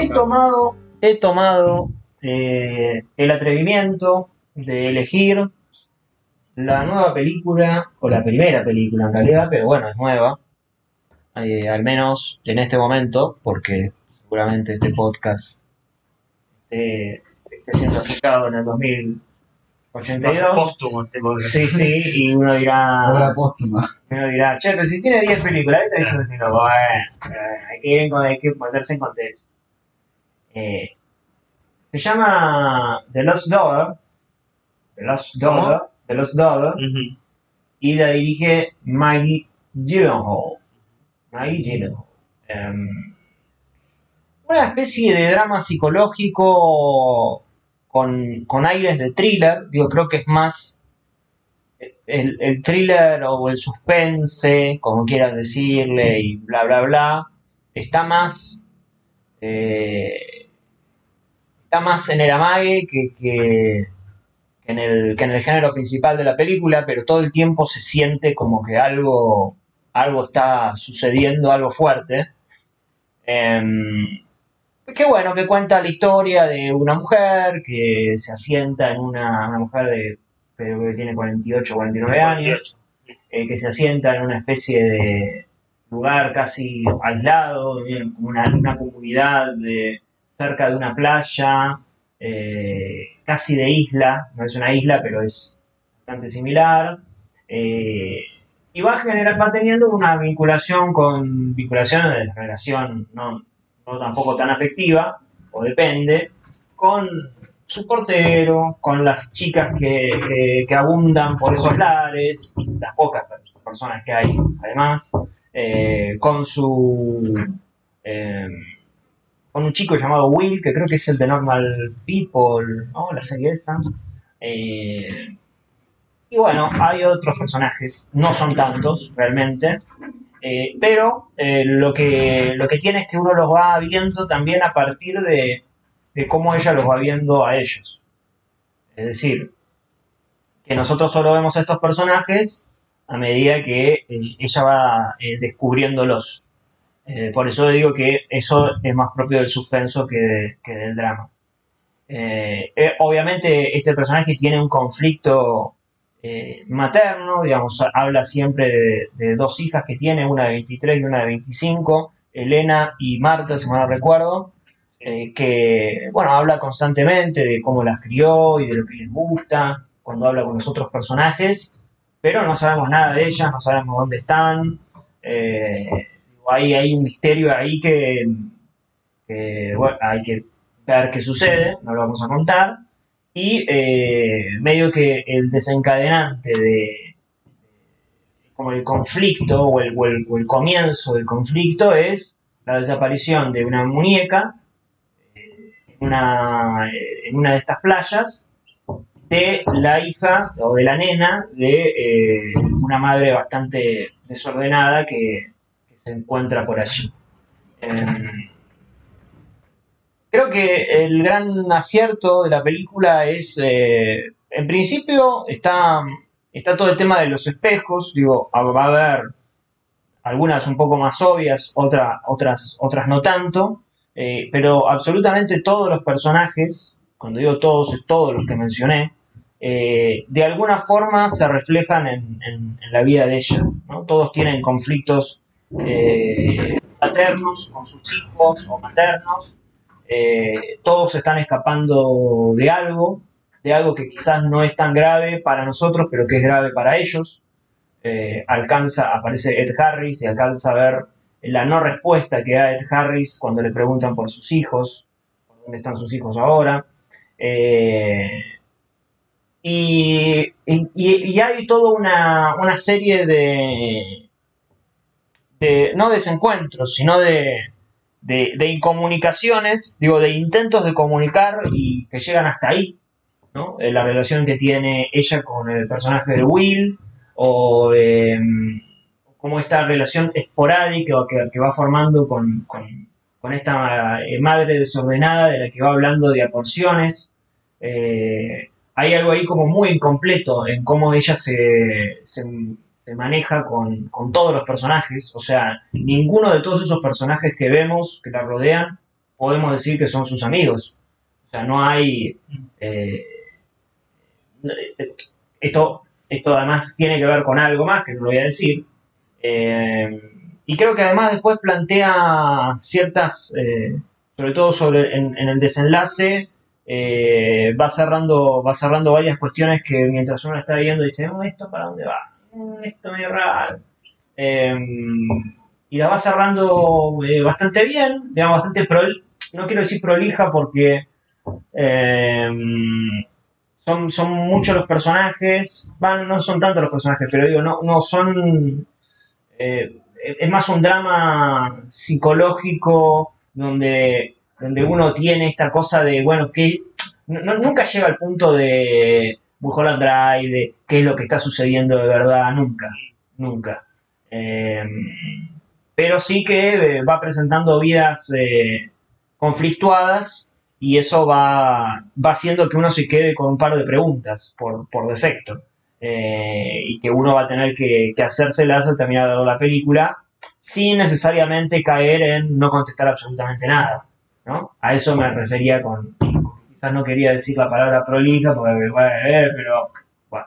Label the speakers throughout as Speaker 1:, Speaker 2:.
Speaker 1: he tomado, he tomado eh, el atrevimiento de elegir la nueva película, o la primera película en realidad, pero bueno, es nueva, eh, al menos en este momento, porque seguramente este podcast esté, esté siendo aplicado en el 2082.
Speaker 2: Póstumo este podcast.
Speaker 1: Sí, sí, y uno dirá,
Speaker 3: Obra póstuma.
Speaker 1: uno dirá, che, pero si tiene 10 películas, que no, bueno, eh, hay que, ir en- hay que meterse en contexto. Eh, se llama The Lost Daughter, The Lost Daughter, The Lost Daughter, y la dirige Maggie Gyllenhaal. Maggie Gyllenhaal. Em, una especie de drama psicológico con, con aires de thriller, digo, creo que es más el, el thriller o el suspense, como quieras decirle, y bla, bla, bla, está más... eh, está más en el amague que, que, que en el, que en el género principal de la película, pero todo el tiempo se siente como que algo, algo está sucediendo, algo fuerte. Em, qué bueno que cuenta la historia de una mujer que se asienta en una, una mujer de, creo que tiene 48 o 49 años, eh, que se asienta en una especie de lugar casi aislado, como una, una comunidad de, cerca de una playa, eh, casi de isla, no es una isla, pero es bastante similar. eh, y va, a va teniendo una vinculación con vinculación de relación no, no tampoco tan afectiva, o depende, con su portero, con las chicas que, abundan por esos lares, las pocas personas que hay además, eh, con su... un chico llamado Will, que creo que es el de Normal People, ¿no? La serie esa. Eh, y bueno, hay otros personajes, no son tantos realmente, eh, pero eh, lo, que, lo que tiene es que uno los va viendo también a partir de, de cómo ella los va viendo a ellos. Es decir, que nosotros solo vemos a estos personajes a medida que ella va descubriéndolos. Eh, por eso digo que eso es más propio del suspenso que, de- que del drama. Eh, eh, obviamente este personaje tiene un conflicto materno, digamos, ha- habla siempre de, dos hijas que tiene, una de 23 y una de 25, Elena y Marta, si mal no recuerdo, que, bueno, habla constantemente de cómo las crió y de lo que les gusta, cuando habla con los otros personajes, pero no sabemos nada de ellas, no sabemos dónde están, hay, un misterio ahí que, bueno, hay que ver qué sucede, no lo vamos a contar, y eh, medio que el desencadenante de como el conflicto o el, o el- o el comienzo del conflicto es la desaparición de una muñeca eh, una, eh, en una de estas playas de la hija o de la nena de una madre bastante desordenada que se encuentra por allí. Em, creo que el gran acierto de la película es, eh, en principio, está, está todo el tema de los espejos, digo, va a haber algunas un poco más obvias, otra- otras, otras no tanto, eh, pero absolutamente todos los personajes, cuando digo todos, es todos los que mencioné, eh, de alguna forma se reflejan en, la vida de ella. Todos tienen conflictos eh, paternos con sus hijos o maternos, eh, todos están escapando de algo, de algo que quizás no es tan grave para nosotros, pero que es grave para ellos. Eh, alcanza, aparece Ed Harris y alcanza a ver la no respuesta que da Ed Harris cuando le preguntan por sus hijos, dónde están sus hijos ahora. Y, y- y hay toda una, una serie de, de, no desencuentros, sino de, de, incomunicaciones, digo, de intentos de comunicar y que llegan hasta ahí, ¿no? Eh, La relación que tiene ella con el personaje de Will, o eh, como esta relación esporádica que, que va formando con, con- con esta eh, madre desordenada de la que va hablando de a porciones. Eh, hay algo ahí como muy incompleto en cómo ella se, se maneja con, con todos los personajes. O sea, ninguno de todos esos personajes que vemos, que la rodean, podemos decir que son sus amigos. O sea, no hay... eh, esto, esto además tiene que ver con algo más, que no lo voy a decir. Eh, y creo que además después plantea ciertas, eh, sobre todo sobre en, el desenlace, eh, va cerrando va cerrando varias cuestiones que mientras uno está viendo dice, "Oh, ¿esto para dónde va? Mm, Esto medio raro. Eh, y la va cerrando eh, bastante bien, digamos, bastante no quiero decir prolija porque eh, son, muchos los personajes, van, no son tantos los personajes, pero digo, no, no son, eh, es más un drama psicológico donde, donde uno tiene esta cosa de, bueno, que nunca llega al punto de Mulholland Drive, de qué es lo que está sucediendo de verdad, nunca, nunca. Eh, pero sí que eh, va presentando vidas eh, conflictuadas y eso va, va haciendo que uno se quede con un par de preguntas por, por defecto eh, y que uno va a tener que, que hacérselas al terminar la película sin necesariamente caer en no contestar absolutamente nada. ¿no? A eso me refería con, quizás no quería decir la palabra prolija, porque, bueno, eh, pero bueno.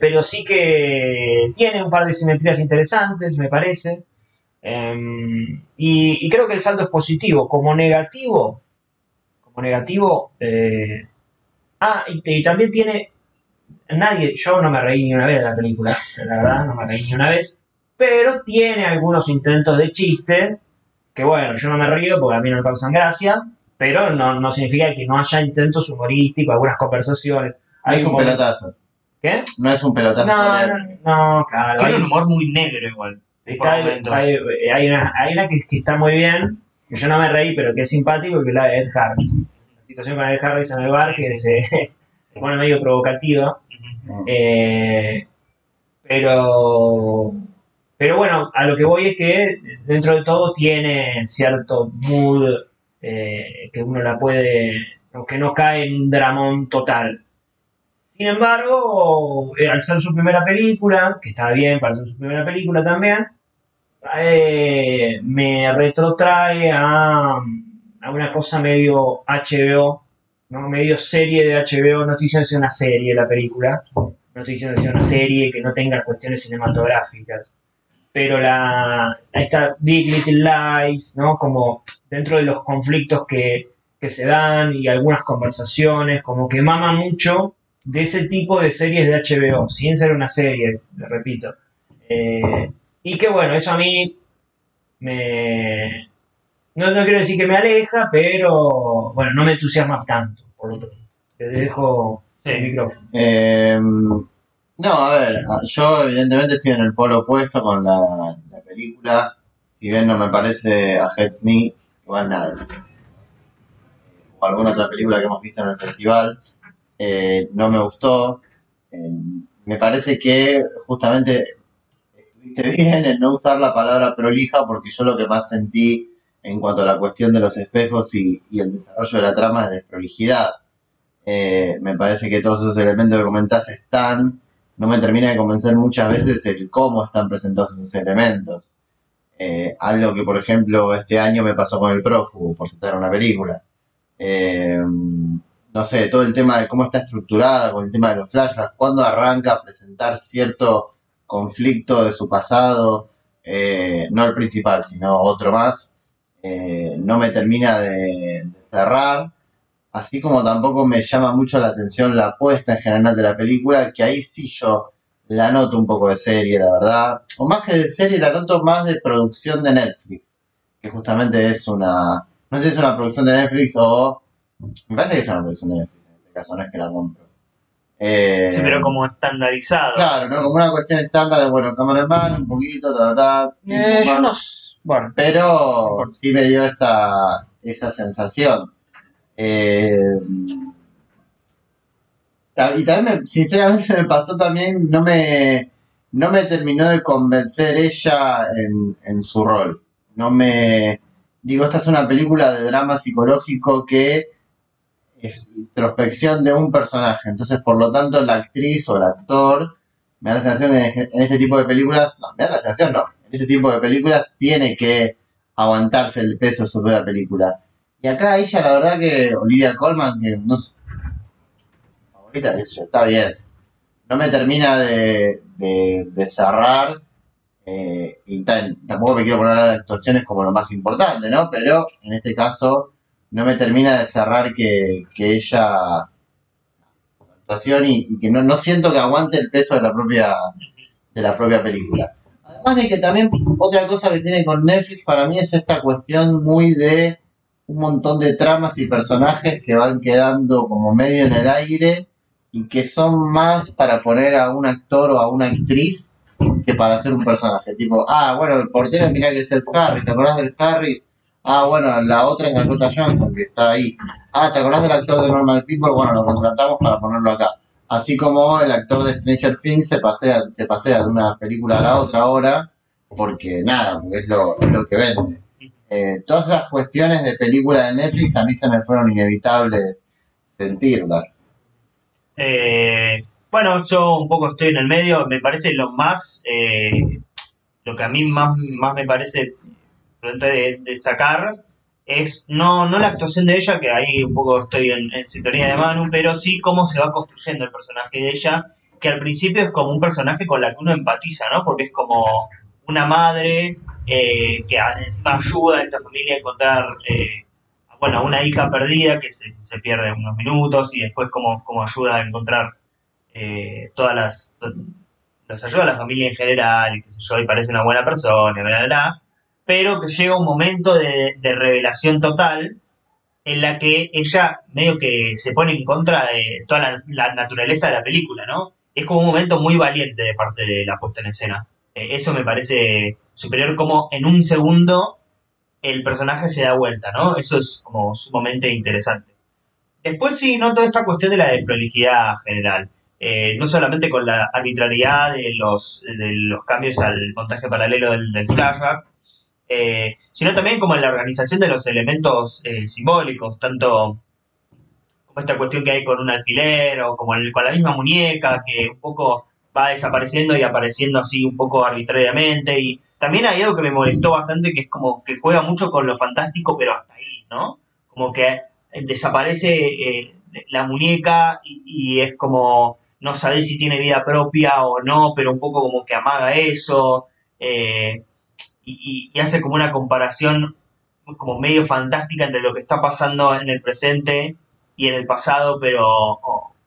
Speaker 1: Pero sí que tiene un par de simetrías interesantes, me parece. Em, y, creo que el saldo es positivo. Como negativo, como negativo, eh, ah, y, y también tiene, nadie, yo no me reí ni una vez de la película, la verdad, no me reí ni una vez, pero tiene algunos intentos de chiste, que bueno, yo no me río porque a mí no me causan gracia, pero no, no significa que no haya intentos humorísticos, algunas conversaciones.
Speaker 2: No
Speaker 1: Hay
Speaker 2: es un pelotazo.
Speaker 1: ¿Qué?
Speaker 2: No es un pelotazo.
Speaker 1: No, no, no, claro.
Speaker 3: Tiene
Speaker 1: hay-
Speaker 3: un humor muy negro igual.
Speaker 1: Está- hay, hay una, hay una que, que está muy bien, que yo no me reí, pero que es simpático, que es la de Ed Harris. La situación con Ed Harris en el bar, que
Speaker 3: Sí,
Speaker 1: se, se pone medio provocativa. Eh, pero, pero bueno, a lo que voy es que dentro de todo tiene cierto mood eh, que uno la puede, que no cae en un dramón total. Sin embargo, eh, al ser su primera película, que está bien para ser su primera película también, eh, me retrotrae a, a una cosa medio HBO, ¿no? medio serie de HBO, no estoy diciendo que sea una serie la película, no estoy diciendo que sea una serie que no tenga cuestiones cinematográficas, pero la esta Big Little Lies, ¿no? Como dentro de los conflictos que, que se dan y algunas conversaciones, como que mama mucho de ese tipo de series de HBO, sin ser una serie, le repito. Eh, y que bueno, eso a mí me... No, no quiero decir que me aleja, pero bueno, no me entusiasma tanto, por lo tanto. Te dejo el micrófono.
Speaker 2: Eh, no, a ver, yo evidentemente estoy en el polo opuesto con la, la película. Si bien no me parece a Head O alguna otra película que hemos visto en el festival, eh, no me gustó. Eh, me parece que justamente estuviste bien en no usar la palabra prolija porque yo lo que más sentí en cuanto a la cuestión de los espejos y, y el desarrollo de la trama es desprolijidad. Eh, me parece que todos esos elementos que comentás están, no me termina de convencer muchas veces el cómo están presentados esos elementos. Eh, algo que, por ejemplo, este año me pasó con el prófugo, por citar una película. Eh, no sé, todo el tema de cómo está estructurada, con el tema de los flashbacks, cuándo arranca a presentar cierto conflicto de su pasado, eh, no el principal, sino otro más, no me termina de, de cerrar así como tampoco me llama mucho la atención la apuesta en general de la película, que ahí sí yo la noto un poco de serie, la verdad. O más que de serie, la noto más de producción de Netflix, que justamente es una, no sé si es una producción de Netflix o, me parece que es una producción de Netflix, en este caso no es que la compro. Eh,
Speaker 3: Sí, pero como estandarizado.
Speaker 2: Claro, ¿no? Como una cuestión estándar de, bueno, cámara en mano, un poquito, ta, ta, ta,
Speaker 1: Eh, yo no... Bueno,
Speaker 2: pero sí me dio esa, esa sensación. Eh, y también, me- sinceramente, me pasó también, no me, no me terminó de convencer ella en, en su rol. No me. Digo, esta es una película de drama psicológico que es introspección de un personaje. Entonces, por lo tanto, la actriz o el actor me da la sensación en en este tipo de películas, no, me da la sensación, no, en este tipo de películas tiene que aguantarse el peso su propia película. Y acá ella, la verdad que Olivia Colman, que no sé, está bien. No me termina de, de, cerrar, eh, y tampoco me quiero poner de actuaciones como lo más importante, ¿no? Pero en este caso no me termina de cerrar que, que ella actuación y, y que no, no siento que aguante el peso de la propia de la propia película. Además de que también otra cosa que tiene con Netflix para mí es esta cuestión muy de un montón de tramas y personajes que van quedando como medio en el aire y que son más para poner a un actor o a una actriz que para hacer un personaje. Tipo, ah, bueno, el portero mirá que es Ed Harris, ¿te acordás del Harris? Ah, bueno, la otra es Dakota Johnson, que está ahí. Ah, ¿te acordás del actor de Normal People? Bueno, lo contratamos para ponerlo acá. Así como el actor de Stranger Things se pasea, se pasea de una película a la otra ahora, porque nada, porque es lo, lo que vende. Eh, todas esas cuestiones de película de Netflix a mí se me fueron inevitables sentirlas.
Speaker 3: Eh, bueno, yo un poco estoy en el medio. Me parece lo más, eh, lo que a mí más, más me parece prudente de, destacar es no, no la actuación de ella, que ahí un poco estoy en, en sintonía de Manu, pero sí cómo se va construyendo el personaje de ella, que al principio es como un personaje con la que uno empatiza, ¿no? Porque es como una madre eh, que ayuda a esta familia a encontrar eh, bueno, una hija perdida que se, se pierde unos minutos y después como, ayuda a encontrar eh, todas las... los ayuda a la familia en general y qué sé yo, y parece una buena persona, bla, bla, bla, pero que llega un momento de, de revelación total en la que ella medio que se pone en contra de toda la, la naturaleza de la película, ¿no? Es como un momento muy valiente de parte de la puesta en escena. Eh, eso me parece superior como en un segundo el personaje se da vuelta, ¿no? Eso es como sumamente interesante. Después sí noto esta cuestión de la desprolijidad general. Eh, no solamente con la arbitrariedad de los, cambios al montaje paralelo del, del flashback, eh, sino también como en la organización de los elementos eh, simbólicos, tanto como esta cuestión que hay con un alfiler o como con la misma muñeca que un poco va desapareciendo y apareciendo así un poco arbitrariamente y también hay algo que me molestó bastante que es como que juega mucho con lo fantástico pero hasta ahí, ¿no? Como que eh, desaparece eh, la muñeca y, es como no sabes si tiene vida propia o no, pero un poco como que amaga eso eh, y, hace como una comparación como medio fantástica entre lo que está pasando en el presente y en el pasado, pero,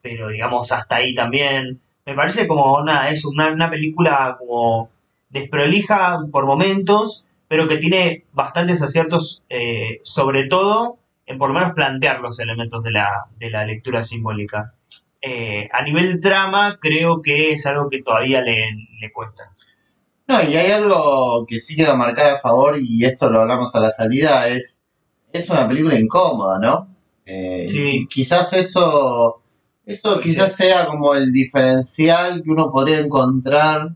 Speaker 3: pero digamos hasta ahí también. Me parece como nada, es una, una película como desprolija por momentos, pero que tiene bastantes aciertos, eh, sobre todo en por lo menos plantear los elementos de la, de la lectura simbólica. Eh, a nivel drama, creo que es algo que todavía le, le cuesta.
Speaker 2: No, y hay algo que sí quiero marcar a favor, y esto lo hablamos a la salida, es, es una película incómoda, ¿no? Eh,
Speaker 3: Sí.
Speaker 2: quizás eso, eso quizás sea como el diferencial que uno podría encontrar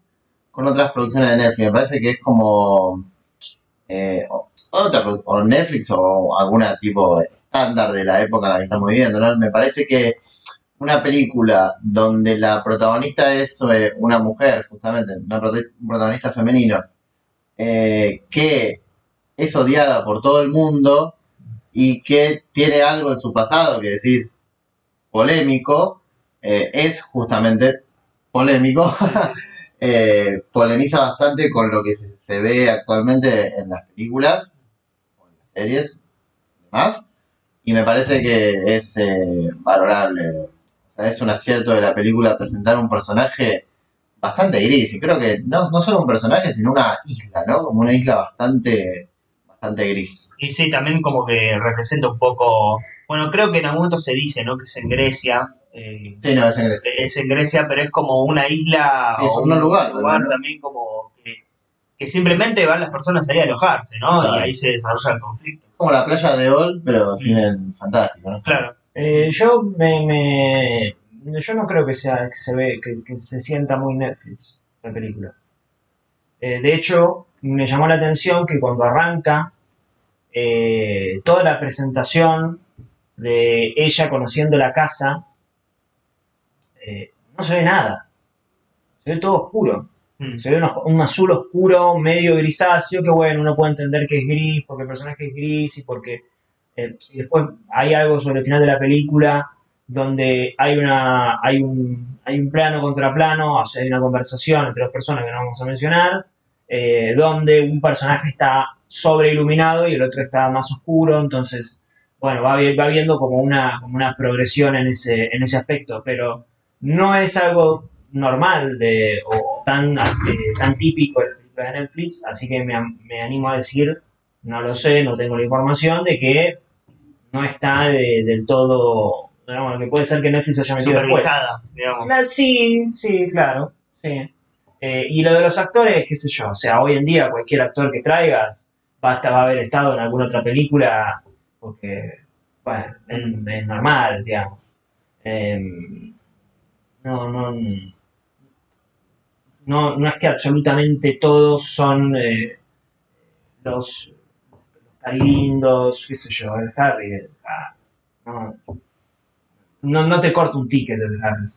Speaker 2: con otras producciones de Netflix. Me parece que es como eh, otra o Netflix o alguna tipo estándar de la época en la que estamos viviendo, ¿no? Me parece que una película donde la protagonista es eh, una mujer, justamente, una un protagonista femenino, eh, que es odiada por todo el mundo y que tiene algo en su pasado que decís polémico, es justamente polémico, eh, polemiza bastante con lo que se, se ve actualmente en las películas, en las series, y demás, y me parece que es eh, valorable. Es un acierto de la película presentar un personaje bastante gris, y creo que no, no solo un personaje, sino una isla, ¿no? Como una isla bastante, bastante gris.
Speaker 3: Y sí, también como que representa un poco, bueno, creo que en algún momento se dice, ¿no? Que es en Grecia. Eh,
Speaker 2: Sí, no, es en Grecia.
Speaker 3: es en Grecia, pero es como una isla
Speaker 2: Sí, es
Speaker 3: o
Speaker 2: un lugar, ¿no?
Speaker 3: también como que, que simplemente van las personas ahí a alojarse, ¿no?
Speaker 2: Claro.
Speaker 3: Y ahí se desarrolla el conflicto.
Speaker 2: Como la playa de Old, pero sin el fantástico, ¿no?
Speaker 3: Claro.
Speaker 1: Eh, yo me, me- yo no creo que sea que se ve que, que se sienta muy Netflix la película. Eh, de hecho, me llamó la atención que cuando arranca eh, toda la presentación de ella conociendo la casa, eh, no se ve nada. Se ve todo oscuro.
Speaker 3: Mm.
Speaker 1: Se ve un, un azul oscuro, medio grisáceo, que bueno, uno puede entender que es gris, porque el personaje es gris y porque... eh, y después hay algo sobre el final de la película donde hay una hay un, hay un plano contra plano, o sea, hay una conversación entre dos personas que no vamos a mencionar, eh, donde un personaje está sobreiluminado y el otro está más oscuro, entonces, bueno, va, va viendo como una, como una progresión en ese, en ese aspecto, pero no es algo normal de, o tan, eh, tan típico de las películas de Netflix, así que me, me animo a decir, no lo sé, no tengo la información de que no está de- del todo, digamos, que puede ser que Netflix haya metido después.
Speaker 3: Digamos.
Speaker 1: Sí, sí, claro, sí. Eh, y lo de los actores, qué sé yo, o sea, hoy en día cualquier actor que traigas va a, estar- va a haber estado en alguna otra película porque, bueno, es, es normal, digamos. Em, no, no, no, no es que absolutamente todos son eh, los, los carindos, qué sé yo, el Harry, el- ah, no, no, no te corto un ticket el Harry.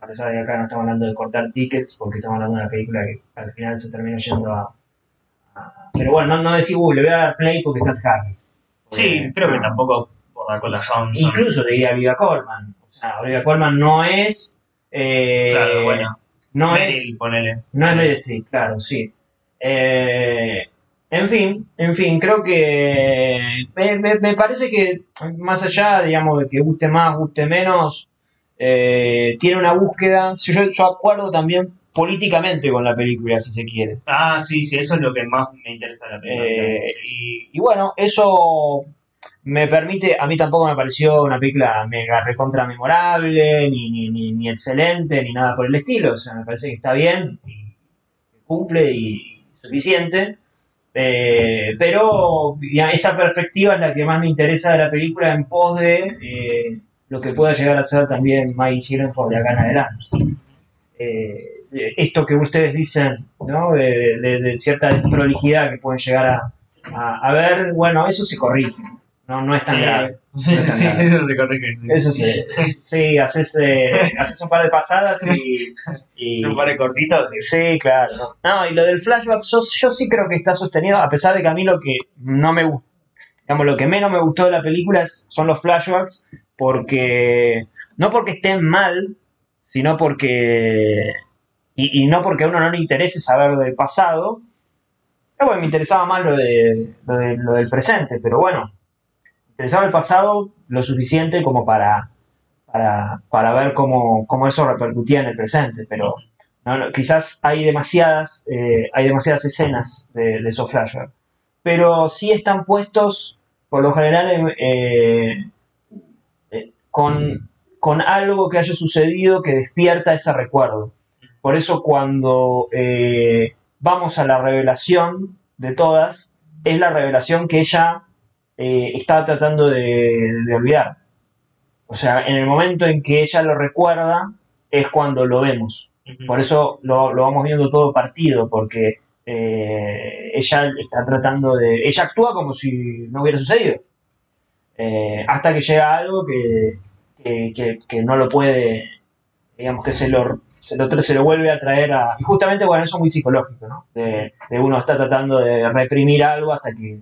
Speaker 1: A pesar de que acá no estamos hablando de cortar tickets, porque estamos hablando de una película que al final se termina yendo a... a- pero bueno, no, no decir, uy, le voy a dar play porque está Ed Harris.
Speaker 3: Sí, creo que tampoco por Dakota Johnson.
Speaker 1: Incluso te diría Olivia Colman. O sea, Olivia Colman no es... eh,
Speaker 3: Claro, bueno.
Speaker 1: no
Speaker 3: Meryl,
Speaker 1: es...
Speaker 3: ponele.
Speaker 1: No es Meryl Streep, claro, sí. Eh, en fin, en fin, creo que me, me- me parece que más allá, digamos, de que guste más, guste menos, eh, tiene una búsqueda. Si Yo, yo acuerdo también políticamente con la película, si se quiere.
Speaker 3: Ah, sí, sí, eso es lo que más me interesa de la película.
Speaker 1: Eh, y bueno, eso me permite, a mí tampoco me pareció una película mega recontra memorable, ni, ni, ni, ni excelente, ni nada por el estilo. O sea, me parece que está bien, y cumple y suficiente. Eh, pero esa perspectiva es la que más me interesa de la película en pos de eh, lo que pueda llegar a ser también Maggie Gyllenhaal de acá en adelante. Eh, esto que ustedes dicen, ¿no? De, cierta desprolijidad que pueden llegar a, a ver, bueno, eso se corrige, no, no es tan
Speaker 3: Sí.
Speaker 1: grave.
Speaker 3: Sí,
Speaker 1: No es tan
Speaker 3: sí,
Speaker 1: grave.
Speaker 3: eso se corrige.
Speaker 1: Eso sí, sí, haces, eh, haces un par de pasadas y...
Speaker 3: un par de cortitos. y-
Speaker 1: Sí, claro. No, y lo del flashback, yo, yo sí creo que está sostenido, a pesar de que a mí lo que no me gusta, digamos, lo que menos me gustó de la película es- son los flashbacks, porque, no porque estén mal, sino porque, y, y no porque a uno no le interese saber del pasado, eh, bueno, me interesaba más lo, de, lo, de- lo del presente, pero bueno, interesaba el pasado lo suficiente como para, para, para ver cómo, cómo eso repercutía en el presente, pero quizás hay demasiadas, eh, hay demasiadas escenas de, de esos flashbacks. Pero sí están puestos, por lo general, en, eh, eh, con, con algo que haya sucedido que despierta ese recuerdo. Por eso cuando eh, vamos a la revelación de todas, es la revelación que ella eh, estaba tratando de, de olvidar. O sea, en el momento en que ella lo recuerda, es cuando lo vemos. Por eso lo, lo vamos viendo todo partido, porque eh, ella está tratando de. Ella actúa como si no hubiera sucedido. Eh, hasta que llega algo que, que, que- que no lo puede. Digamos que se lo, se lo, se lo vuelve a traer a. Y justamente, bueno, eso es muy psicológico, ¿no? De, de uno está tratando de reprimir algo hasta que.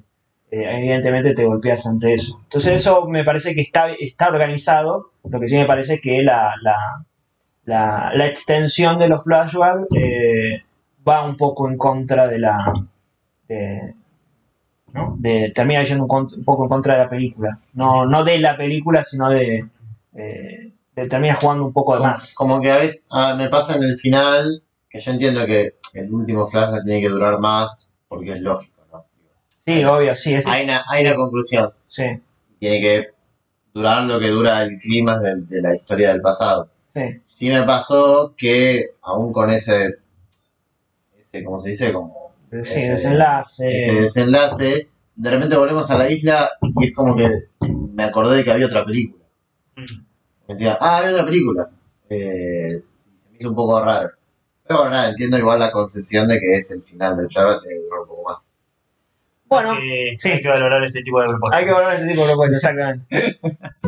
Speaker 1: Eh, evidentemente te golpeas ante eso. Entonces eso me parece que está, está organizado, lo que sí me parece es que la, la, la, la extensión de los flashbacks eh, va un poco en contra de la de, ¿no? de termina yendo un, poco en contra de la película no, no de la película sino de, eh, de termina jugando un poco de
Speaker 2: Como,
Speaker 1: más
Speaker 2: como que a veces ah, me pasa en el final que yo entiendo que el último flashback tiene que durar más porque es lógico.
Speaker 1: Sí obvio sí ese
Speaker 2: Hay una, hay una conclusión.
Speaker 1: sí
Speaker 2: Tiene que durar lo que dura el clima de, de la historia del pasado.
Speaker 1: sí
Speaker 2: Sí me pasó que aún con ese, ese ¿cómo se dice? Como
Speaker 1: sí
Speaker 2: ese-
Speaker 1: desenlace
Speaker 2: ese desenlace, de repente volvemos a la isla y es como que me acordé de que había otra película. Me decía, ah, había otra película. Eh, se me hizo un poco raro. Pero bueno, nada, entiendo igual la concesión de que es el final del flashback, durar un poco más.
Speaker 1: Bueno
Speaker 3: Eh,
Speaker 1: sí.
Speaker 3: Hay que valorar este tipo de propuestas.
Speaker 1: hay que a este tipo de propuestas exactamente